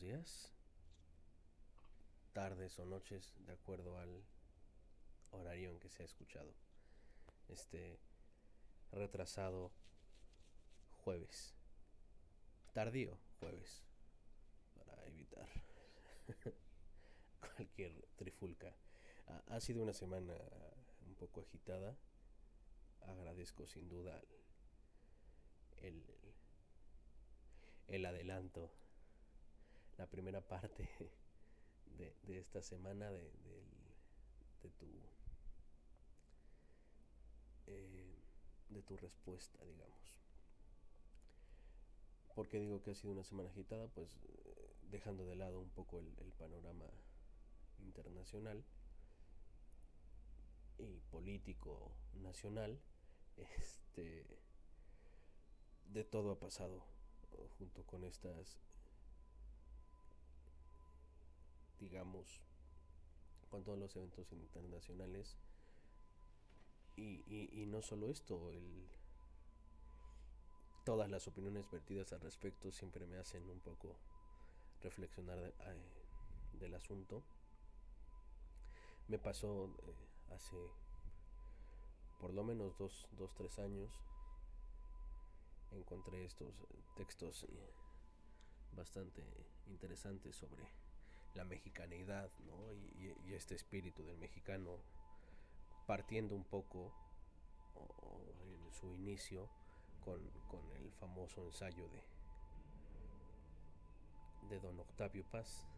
días, tardes o noches, de acuerdo al horario en que se ha escuchado. Este retrasado jueves, tardío jueves, para evitar cualquier trifulca. Ha, sido una semana un poco agitada. Agradezco sin duda el, el adelanto la primera parte de, esta semana de, de, tu eh, de tu respuesta digamos ¿Por qué digo que ha sido una semana agitada? Pues eh, dejando de lado un poco el, el, panorama internacional y político nacional, este, de todo ha pasado junto con estas digamos, con todos los eventos internacionales. Y, y, no solo esto, todas las opiniones vertidas al respecto siempre me hacen un poco reflexionar del asunto. Me pasó eh, hace por lo menos dos, dos, tres años. Encontré estos textos eh, bastante interesantes sobre la mexicanidad ¿no? y, este espíritu del mexicano partiendo un poco en su inicio con, el famoso ensayo de, de don Octavio Paz.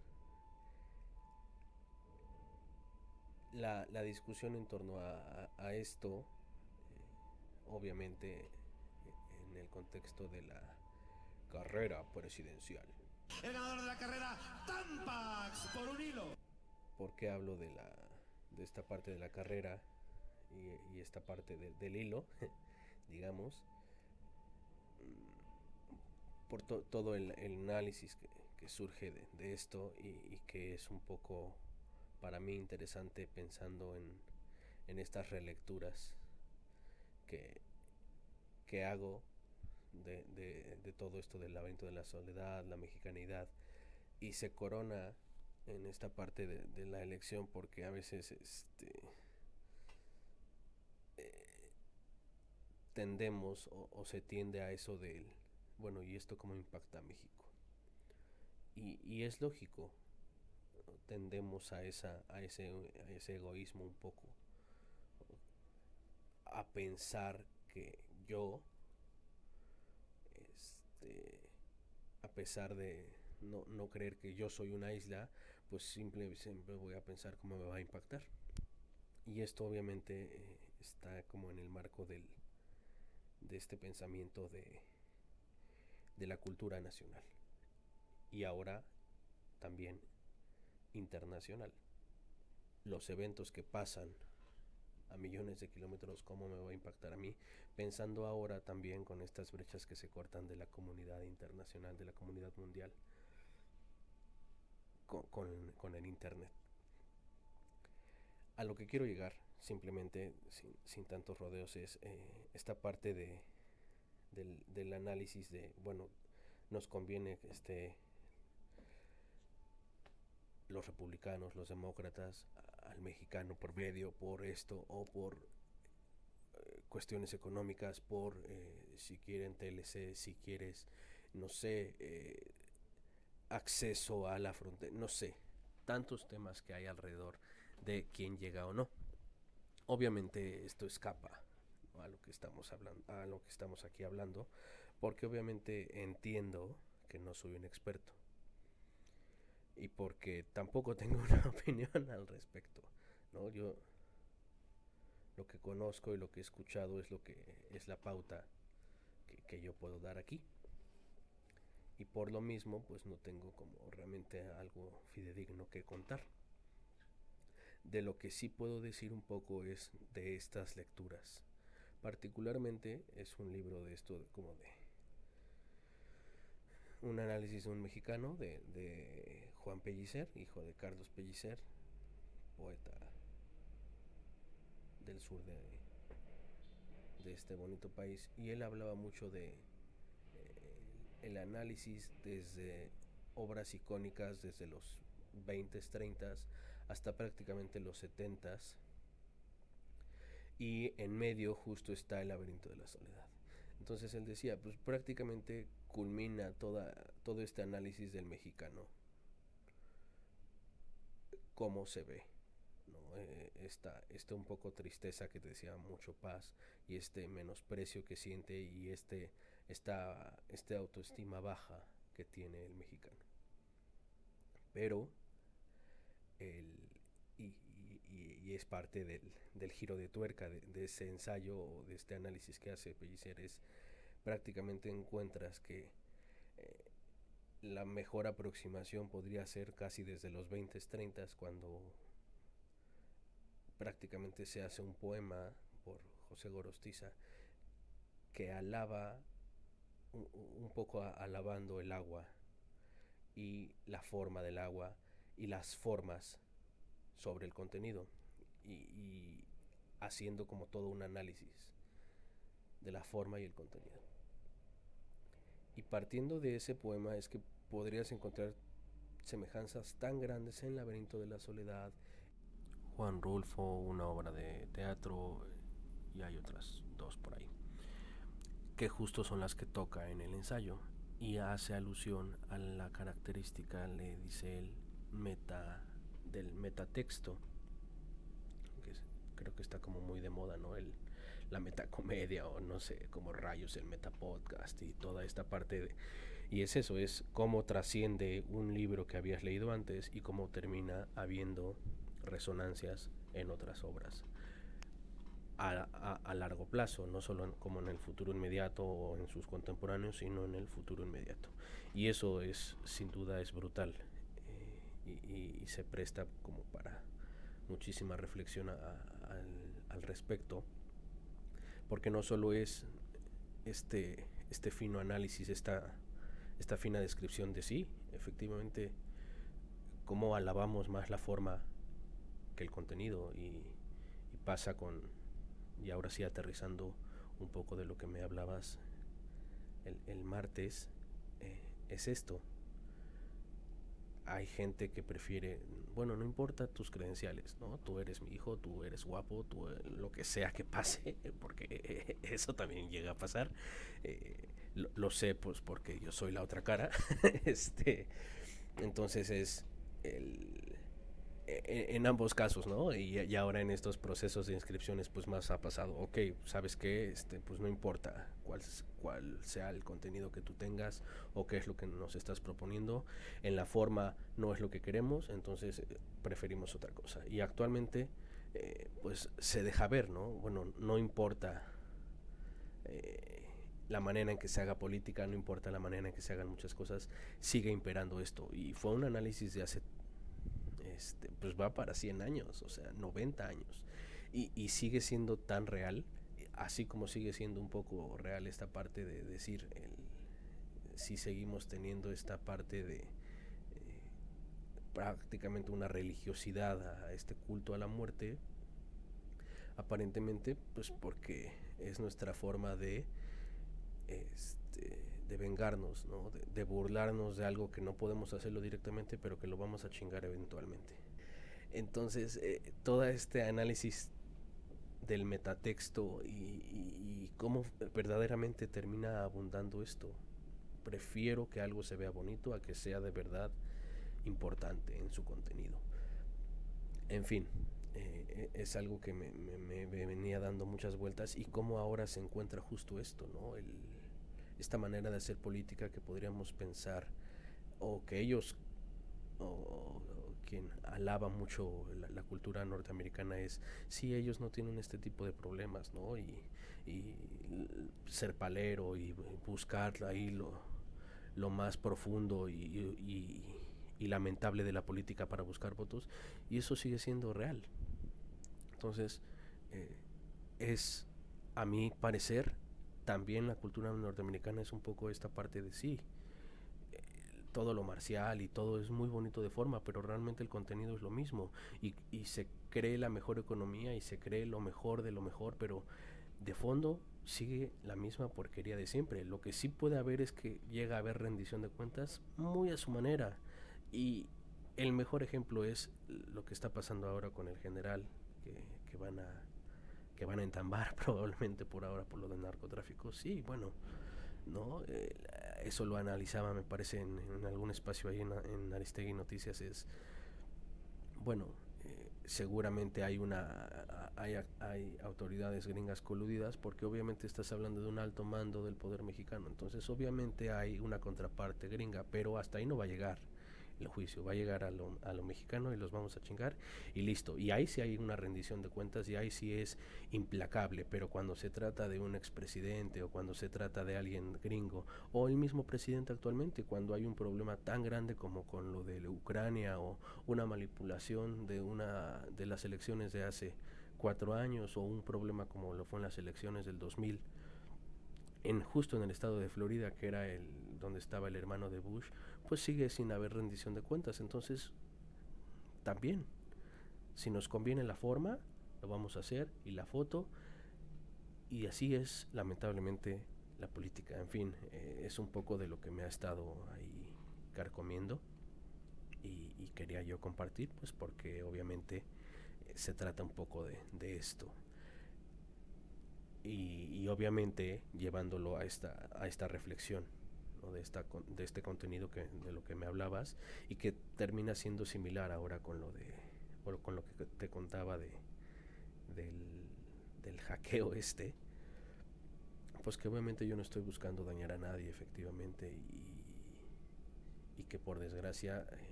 La, discusión en torno a, esto, eh, obviamente en el contexto de la carrera presidencial el ganador de la carrera, Tampax, por un hilo. ¿Por qué hablo de, la, de esta parte de la carrera y, esta parte del hilo, digamos? Por todo el, análisis que, surge de, esto y, que es un poco para mí interesante pensando en, en estas relecturas que, que hago de, de, todo esto del laberinto de la soledad, la mexicanidad, y se corona en esta parte de, la elección porque a veces este, eh, tendemos o, se tiende a eso del, bueno, ¿y esto cómo impacta a México? Y, y es lógico, tendemos a, esa, a, ese, a ese egoísmo un poco, a pensar que yo este, a pesar de no, no, creer que yo soy una isla, pues simple, siempre voy a pensar cómo me va a impactar. Y esto obviamente eh, está como en el marco del, de este pensamiento de, de la cultura nacional. Y ahora también internacional. Los eventos que pasan a millones de kilómetros, cómo me va a impactar a mí, pensando ahora también con estas brechas que se cortan de la comunidad internacional, de la comunidad mundial, con, el Internet. A lo que quiero llegar, simplemente, sin, tantos rodeos, es eh, esta parte de, del, del análisis de, bueno, nos conviene esté los republicanos, los demócratas, al mexicano por medio, por esto o por cuestiones económicas, por eh, si quieren TLC, si quieres, no sé, eh, acceso a la frontera, no sé, tantos temas que hay alrededor de quién llega o no. Obviamente esto escapa a lo que estamos hablando, a lo que estamos aquí hablando, porque obviamente entiendo que no soy un experto y porque tampoco tengo una opinión al respecto, ¿no? Yo lo que conozco y lo que he escuchado es lo que es la pauta que, yo puedo dar aquí. Y por lo mismo, pues no tengo como realmente algo fidedigno que contar. De lo que sí puedo decir un poco es de estas lecturas. Particularmente es un libro de esto como de un análisis de un mexicano, de, Juan Pellicer, hijo de Carlos Pellicer, poeta del sur de, de este bonito país. Y él hablaba mucho de eh, el análisis desde obras icónicas desde los 20s, 30s hasta prácticamente los 70s. Y en medio justo está el laberinto de la soledad. Entonces él decía, pues prácticamente culmina toda, todo este análisis del mexicano. Cómo se ve. ¿no? Eh, esta, esta un poco tristeza que te decía, mucho paz y este menosprecio que siente y este, esta, este autoestima baja que tiene el mexicano. Pero, el, y, es parte del, giro de tuerca de, ese ensayo, de este análisis que hace Pellicer, es prácticamente encuentras que eh, la mejor aproximación podría ser casi desde los 20, 30, cuando prácticamente se hace un poema por José Gorostiza que alaba un, poco alabando el agua y la forma del agua y las formas sobre el contenido y, haciendo como todo un análisis de la forma y el contenido. Y partiendo de ese poema es que podrías encontrar semejanzas tan grandes en Laberinto de la Soledad, Juan Rulfo, una obra de teatro y hay otras dos por ahí que justo son las que toca en el ensayo y hace alusión a la característica, le dice él, meta del metatexto, que creo que está como muy de moda, ¿no? El, la metacomedia o no sé, como rayos el metapodcast y toda esta parte. Y es eso, es cómo trasciende un libro que habías leído antes y cómo termina habiendo resonancias en otras obras a, largo plazo, no solo como en el futuro inmediato o en sus contemporáneos, sino en el futuro inmediato. Y eso es, sin duda, es brutal eh, y, se presta como para muchísima reflexión al, respecto, porque no solo es este, este fino análisis, esta, esta fina descripción de sí, efectivamente, cómo alabamos más la forma el contenido y pasa con y ahora sí aterrizando un poco de lo que me hablabas el, martes, eh, es esto. Hay gente que prefiere, bueno, no importa tus credenciales, ¿no? Tú eres mi hijo, tú eres guapo, tú eh, lo que sea que pase, porque eso también llega a pasar. Eh, lo, lo, sé, pues, porque yo soy la otra cara. este, entonces es el, en, ambos casos, ¿no? Y, ahora en estos procesos de inscripciones, pues más ha pasado, ok, sabes que, este, pues no importa cuál, cuál sea el contenido que tú tengas o qué es lo que nos estás proponiendo, en la forma no es lo que queremos, entonces eh, preferimos otra cosa. Y actualmente, eh, pues se deja ver, ¿no? Bueno, no importa. Eh, la manera en que se haga política, no importa la manera en que se hagan muchas cosas, sigue imperando esto. Y fue un análisis de hace este, pues va para 100 años, o sea, 90 años. Y, sigue siendo tan real, así como sigue siendo un poco real esta parte de decir, si seguimos teniendo esta parte de eh, prácticamente una religiosidad a este culto a la muerte, aparentemente, pues porque es nuestra forma de... Este, de vengarnos, ¿no? de, burlarnos de algo que no podemos hacerlo directamente, pero que lo vamos a chingar eventualmente. Entonces, eh, todo este análisis del metatexto y, cómo verdaderamente termina abundando esto. Prefiero que algo se vea bonito a que sea de verdad importante en su contenido. En fin, eh, es algo que me, me, venía dando muchas vueltas y cómo ahora se encuentra justo esto, ¿no? El, esta manera de hacer política que podríamos pensar o que ellos o, quien alaba mucho la, cultura norteamericana es si ellos no tienen este tipo de problemas no y, ser palero y buscar ahí lo, lo más profundo y, lamentable de la política para buscar votos y eso sigue siendo real. Entonces eh, es a mi parecer también la cultura norteamericana es un poco esta parte de sí. Todo lo marcial y todo es muy bonito de forma, pero realmente el contenido es lo mismo. Y, y se cree la mejor economía y se cree lo mejor de lo mejor, pero de fondo sigue la misma porquería de siempre. Lo que sí puede haber es que llega a haber rendición de cuentas muy a su manera. Y el mejor ejemplo es lo que está pasando ahora con el general, que, van a que van a entambar probablemente por ahora por lo del narcotráfico. Sí, bueno, no eh, eso lo analizaba me parece en, algún espacio ahí en, en Aristegui Noticias es bueno seguramente hay una hay, hay, autoridades gringas coludidas porque obviamente estás hablando de un alto mando del poder mexicano entonces obviamente hay una contraparte gringa pero hasta ahí no va a llegar el juicio, va a llegar a lo, a lo mexicano y los vamos a chingar y listo. Y ahí sí hay una rendición de cuentas y ahí sí es implacable, pero cuando se trata de un expresidente o cuando se trata de alguien gringo o el mismo presidente actualmente, cuando hay un problema tan grande como con lo de Ucrania o una manipulación de una de las elecciones de hace cuatro años o un problema como lo fue en las elecciones del 2000 en justo en el estado de Florida que era el donde estaba el hermano de Bush pues sigue sin haber rendición de cuentas. Entonces, también, si nos conviene la forma, lo vamos a hacer, y la foto, y así es lamentablemente la política. En fin, eh, es un poco de lo que me ha estado ahí carcomiendo y, quería yo compartir, pues porque obviamente eh, se trata un poco de, de esto. Y, y, obviamente llevándolo a esta, a esta reflexión de, esta, de este contenido que, de lo que me hablabas y que termina siendo similar ahora con lo de con lo que te contaba de del, del hackeo este pues que obviamente yo no estoy buscando dañar a nadie efectivamente y, y que por desgracia eh,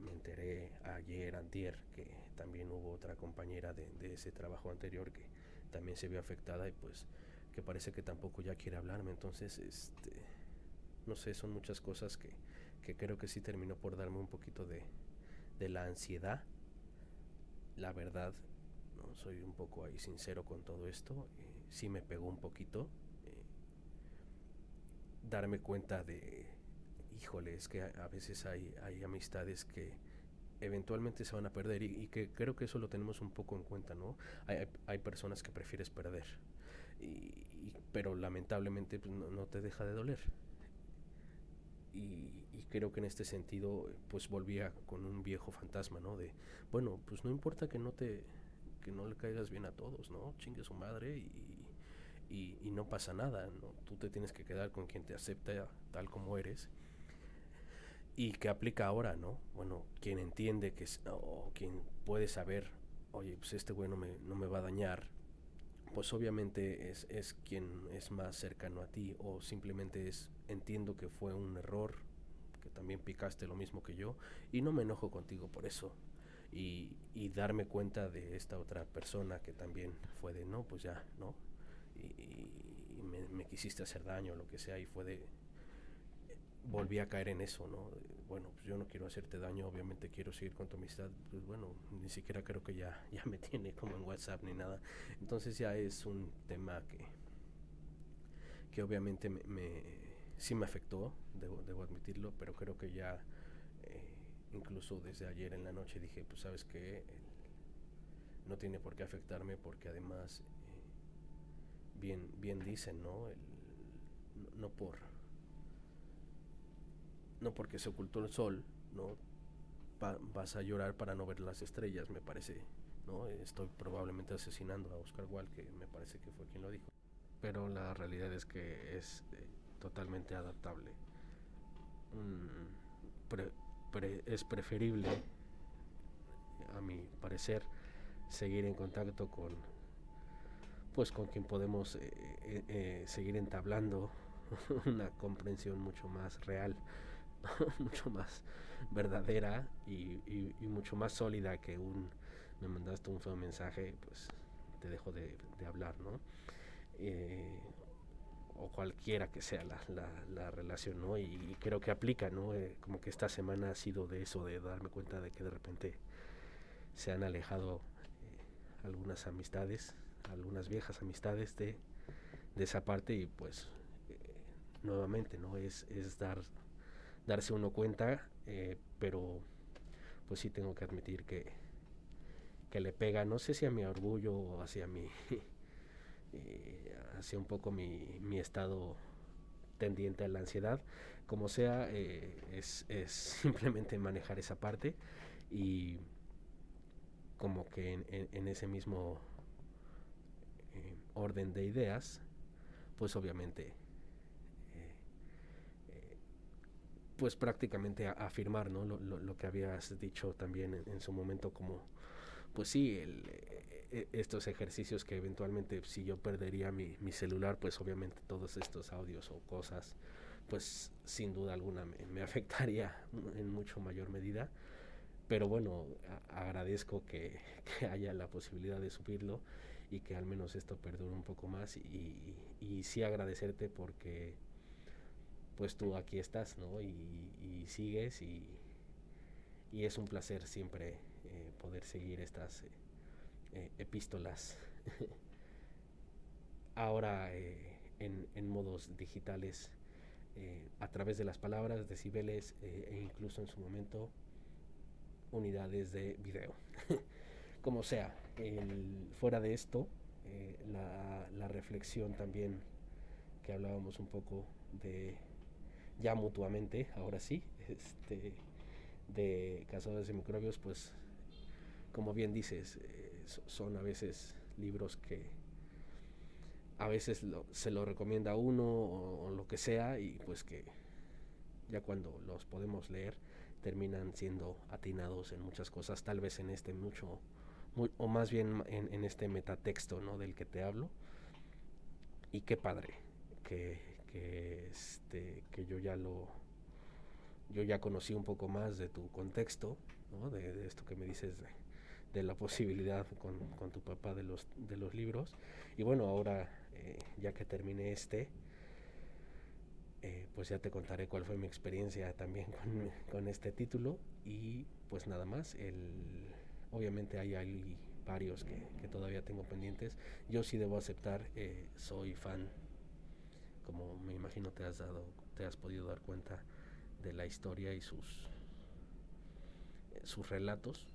me enteré ayer, antier, que también hubo otra compañera de, de, ese trabajo anterior que también se vio afectada y pues que parece que tampoco ya quiere hablarme. Entonces, este, no sé, son muchas cosas que, que creo que sí terminó por darme un poquito de, de la ansiedad. La verdad, no soy un poco ahí sincero con todo esto. Eh, sí me pegó un poquito. Eh, darme cuenta de, híjole, es que a, veces hay, hay amistades que eventualmente se van a perder y, que creo que eso lo tenemos un poco en cuenta, ¿no? Hay, hay personas que prefieres perder y, pero lamentablemente pues, no, te deja de doler. Y, creo que en este sentido pues volvía con un viejo fantasma, ¿no? De, bueno, pues no importa que no te, que no le caigas bien a todos, ¿no? Chingue su madre y, y, no pasa nada, ¿no? Tú te tienes que quedar con quien te acepta tal como eres. Y que aplica ahora, ¿no? Bueno, quien entiende que es, o quien puede saber, oye, pues este güey no me, no me va a dañar, pues obviamente es, es quien es más cercano a ti o simplemente es entiendo que fue un error, que también picaste lo mismo que yo y no me enojo contigo por eso. Y, y darme cuenta de esta otra persona que también fue de no, pues ya, ¿no? Y, me, me, quisiste hacer daño, lo que sea, y fue de... Volví a caer en eso, ¿no? bueno, pues yo no quiero hacerte daño, obviamente quiero seguir con tu amistad, pues bueno, ni siquiera creo que ya, ya me tiene como en WhatsApp ni nada. Entonces ya es un tema que, que obviamente me, me sí me afectó, debo, debo, admitirlo, pero creo que ya, eh, incluso desde ayer en la noche dije, pues sabes que no tiene por qué afectarme porque además, eh, bien, bien dicen, ¿no? El, no por no porque se ocultó el sol, no vas a llorar para no ver las estrellas, me parece, ¿no? Estoy probablemente asesinando a Oscar Wilde, que me parece que fue quien lo dijo. Pero la realidad es que es eh, totalmente adaptable. es preferible, a mi parecer, seguir en contacto con pues con quien podemos eh, eh, seguir entablando una comprensión mucho más real mucho más verdadera y, mucho más sólida que un me mandaste un feo mensaje, pues te dejo de, hablar, ¿no? Eh, o cualquiera que sea la, la, relación, ¿no? Y, creo que aplica, ¿no? Eh, como que esta semana ha sido de eso, de darme cuenta de que de repente se han alejado eh, algunas amistades, algunas viejas amistades de, de esa parte y pues nuevamente, ¿no? Es, es dar darse uno cuenta, eh, pero pues sí tengo que admitir que, que le pega, no sé si a mi orgullo o hacia mi, eh, hacia un poco mi, mi, estado tendiente a la ansiedad. Como sea, eh, es, es, simplemente manejar esa parte y como que en, en, ese mismo orden de ideas, pues obviamente pues prácticamente afirmar ¿no? lo, lo, lo, que habías dicho también en, su momento como pues sí el, e, estos ejercicios que eventualmente si yo perdería mi, mi, celular pues obviamente todos estos audios o cosas pues sin duda alguna me, afectaría en mucho mayor medida pero bueno agradezco que, que, haya la posibilidad de subirlo y que al menos esto perdure un poco más y, y sí agradecerte porque pues tú aquí estás, ¿no? Y, sigues y, y, es un placer siempre eh, poder seguir estas eh, eh, epístolas. Ahora en, en, modos digitales, a través de las palabras, decibeles e incluso en su momento unidades de video. Como sea, fuera de esto, la, la reflexión también que hablábamos un poco de ya mutuamente, ahora sí, este, de cazadores de microbios, pues como bien dices, eh, son a veces libros que a veces lo, se lo recomienda a uno o, lo que sea y pues que ya cuando los podemos leer terminan siendo atinados en muchas cosas, tal vez en este mucho, o más bien en, en este metatexto ¿no? del que te hablo. Y qué padre que, que, este, que yo ya lo yo ya conocí un poco más de tu contexto, ¿no? de, de, esto que me dices de, de la posibilidad con, con, tu papá de los, de los libros. Y bueno, ahora eh, ya que terminé este, eh, pues ya te contaré cuál fue mi experiencia también con, con, este título. Y pues nada más, el, obviamente hay, varios que, que, todavía tengo pendientes. Yo sí debo aceptar, eh, soy fan como me imagino te has dado, te has podido dar cuenta de la historia y sus sus relatos.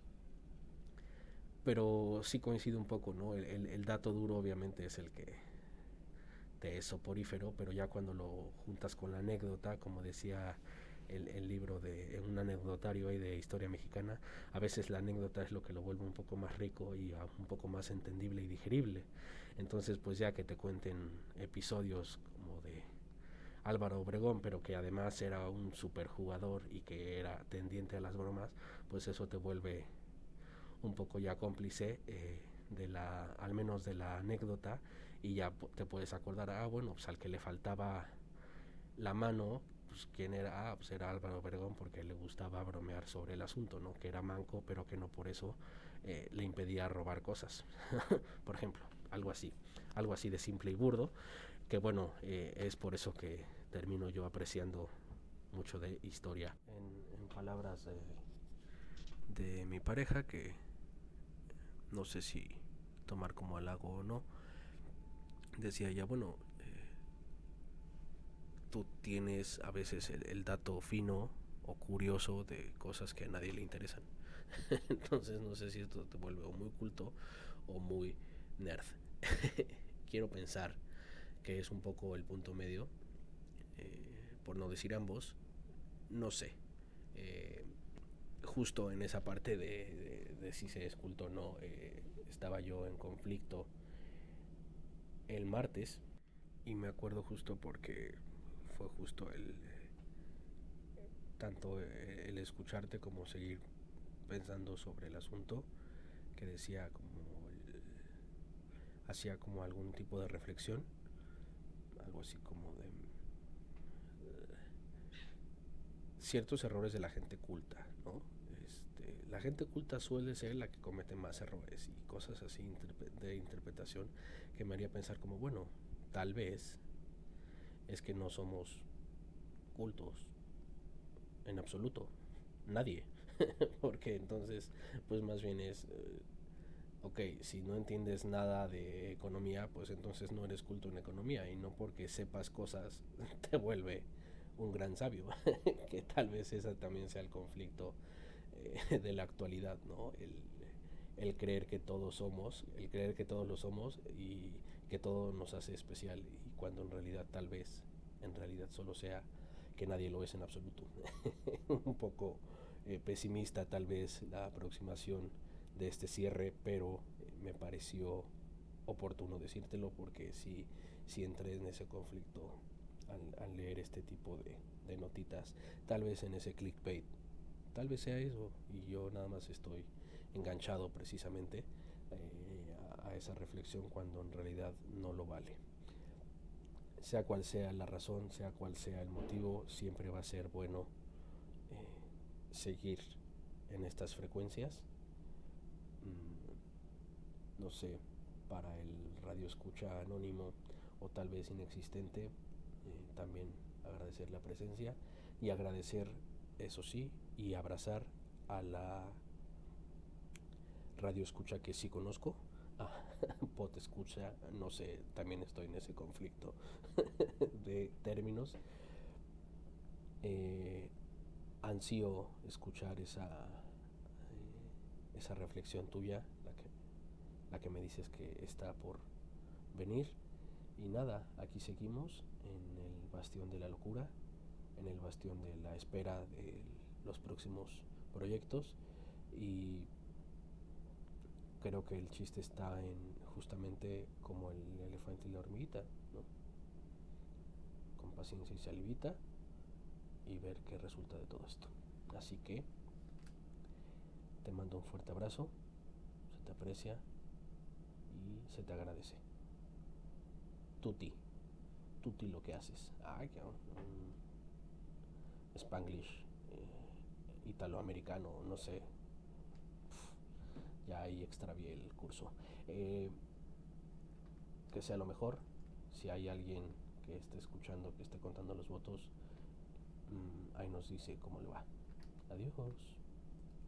Pero sí coincide un poco, ¿no? El, el, dato duro obviamente es el que te es soporífero, pero ya cuando lo juntas con la anécdota, como decía el, el libro de un anecdotario ahí de historia mexicana, a veces la anécdota es lo que lo vuelve un poco más rico y un poco más entendible y digerible. Entonces, pues ya que te cuenten episodios Álvaro Obregón, pero que además era un superjugador y que era tendiente a las bromas, pues eso te vuelve un poco ya cómplice eh, de la, al menos de la anécdota, y ya te puedes acordar, ah, bueno, pues al que le faltaba la mano, pues quién era, ah, pues era Álvaro Obregón porque le gustaba bromear sobre el asunto, ¿no? Que era manco, pero que no por eso eh, le impedía robar cosas, por ejemplo, algo así, algo así de simple y burdo, que bueno, eh, es por eso que termino yo apreciando mucho de historia. En, palabras de, de, mi pareja, que no sé si tomar como halago o no, decía ella, bueno, eh, tú tienes a veces el, el dato fino o curioso de cosas que a nadie le interesan. Entonces no sé si esto te vuelve o muy culto o muy nerd. Quiero pensar que es un poco el punto medio, eh, por no decir ambos, no sé. Eh, justo en esa parte de, si se escultó o no, eh, estaba yo en conflicto el martes y me acuerdo justo porque fue justo el tanto el escucharte como seguir pensando sobre el asunto que decía como hacía como algún tipo de reflexión algo así como de uh, ciertos errores de la gente culta, ¿no? Este, la gente culta suele ser la que comete más errores y cosas así de interpretación que me haría pensar como, bueno, tal vez es que no somos cultos en absoluto, nadie, porque entonces, pues más bien es... Uh, ok, si no entiendes nada de economía, pues entonces no eres culto en economía y no porque sepas cosas te vuelve un gran sabio, que tal vez ese también sea el conflicto eh, de la actualidad, ¿no? El, creer que todos somos, el creer que todos lo somos y que todo nos hace especial y cuando en realidad tal vez, en realidad solo sea que nadie lo es en absoluto. Un poco eh, pesimista tal vez la aproximación de este cierre, pero eh, me pareció oportuno decírtelo porque si, entré en ese conflicto al, leer este tipo de, de, notitas, tal vez en ese clickbait, tal vez sea eso y yo nada más estoy enganchado precisamente eh, a, a esa reflexión cuando en realidad no lo vale. Sea cual sea la razón, sea cual sea el motivo, siempre va a ser bueno eh, seguir en estas frecuencias. No sé, para el radio escucha anónimo o tal vez inexistente, eh, también agradecer la presencia y agradecer, eso sí, y abrazar a la radio escucha que sí conozco. Ah, pot escucha, no sé, también estoy en ese conflicto de términos. Eh, ansío escuchar esa, eh, esa reflexión tuya, la que, me dices que está por venir. Y nada, aquí seguimos en el bastión de la locura, en el bastión de la espera de los próximos proyectos y creo que el chiste está en justamente como el elefante y la hormiguita, ¿no? Con paciencia y salivita y ver qué resulta de todo esto. Así que te mando un fuerte abrazo, se te aprecia y se te agradece. Tuti, tuti lo que haces. Ay, que um, Spanglish, eh, italoamericano, no sé. ya ahí extravié el curso. Eh, que sea lo mejor. Si hay alguien que esté escuchando, que esté contando los votos, mmm, ahí nos dice cómo le va. Adiós.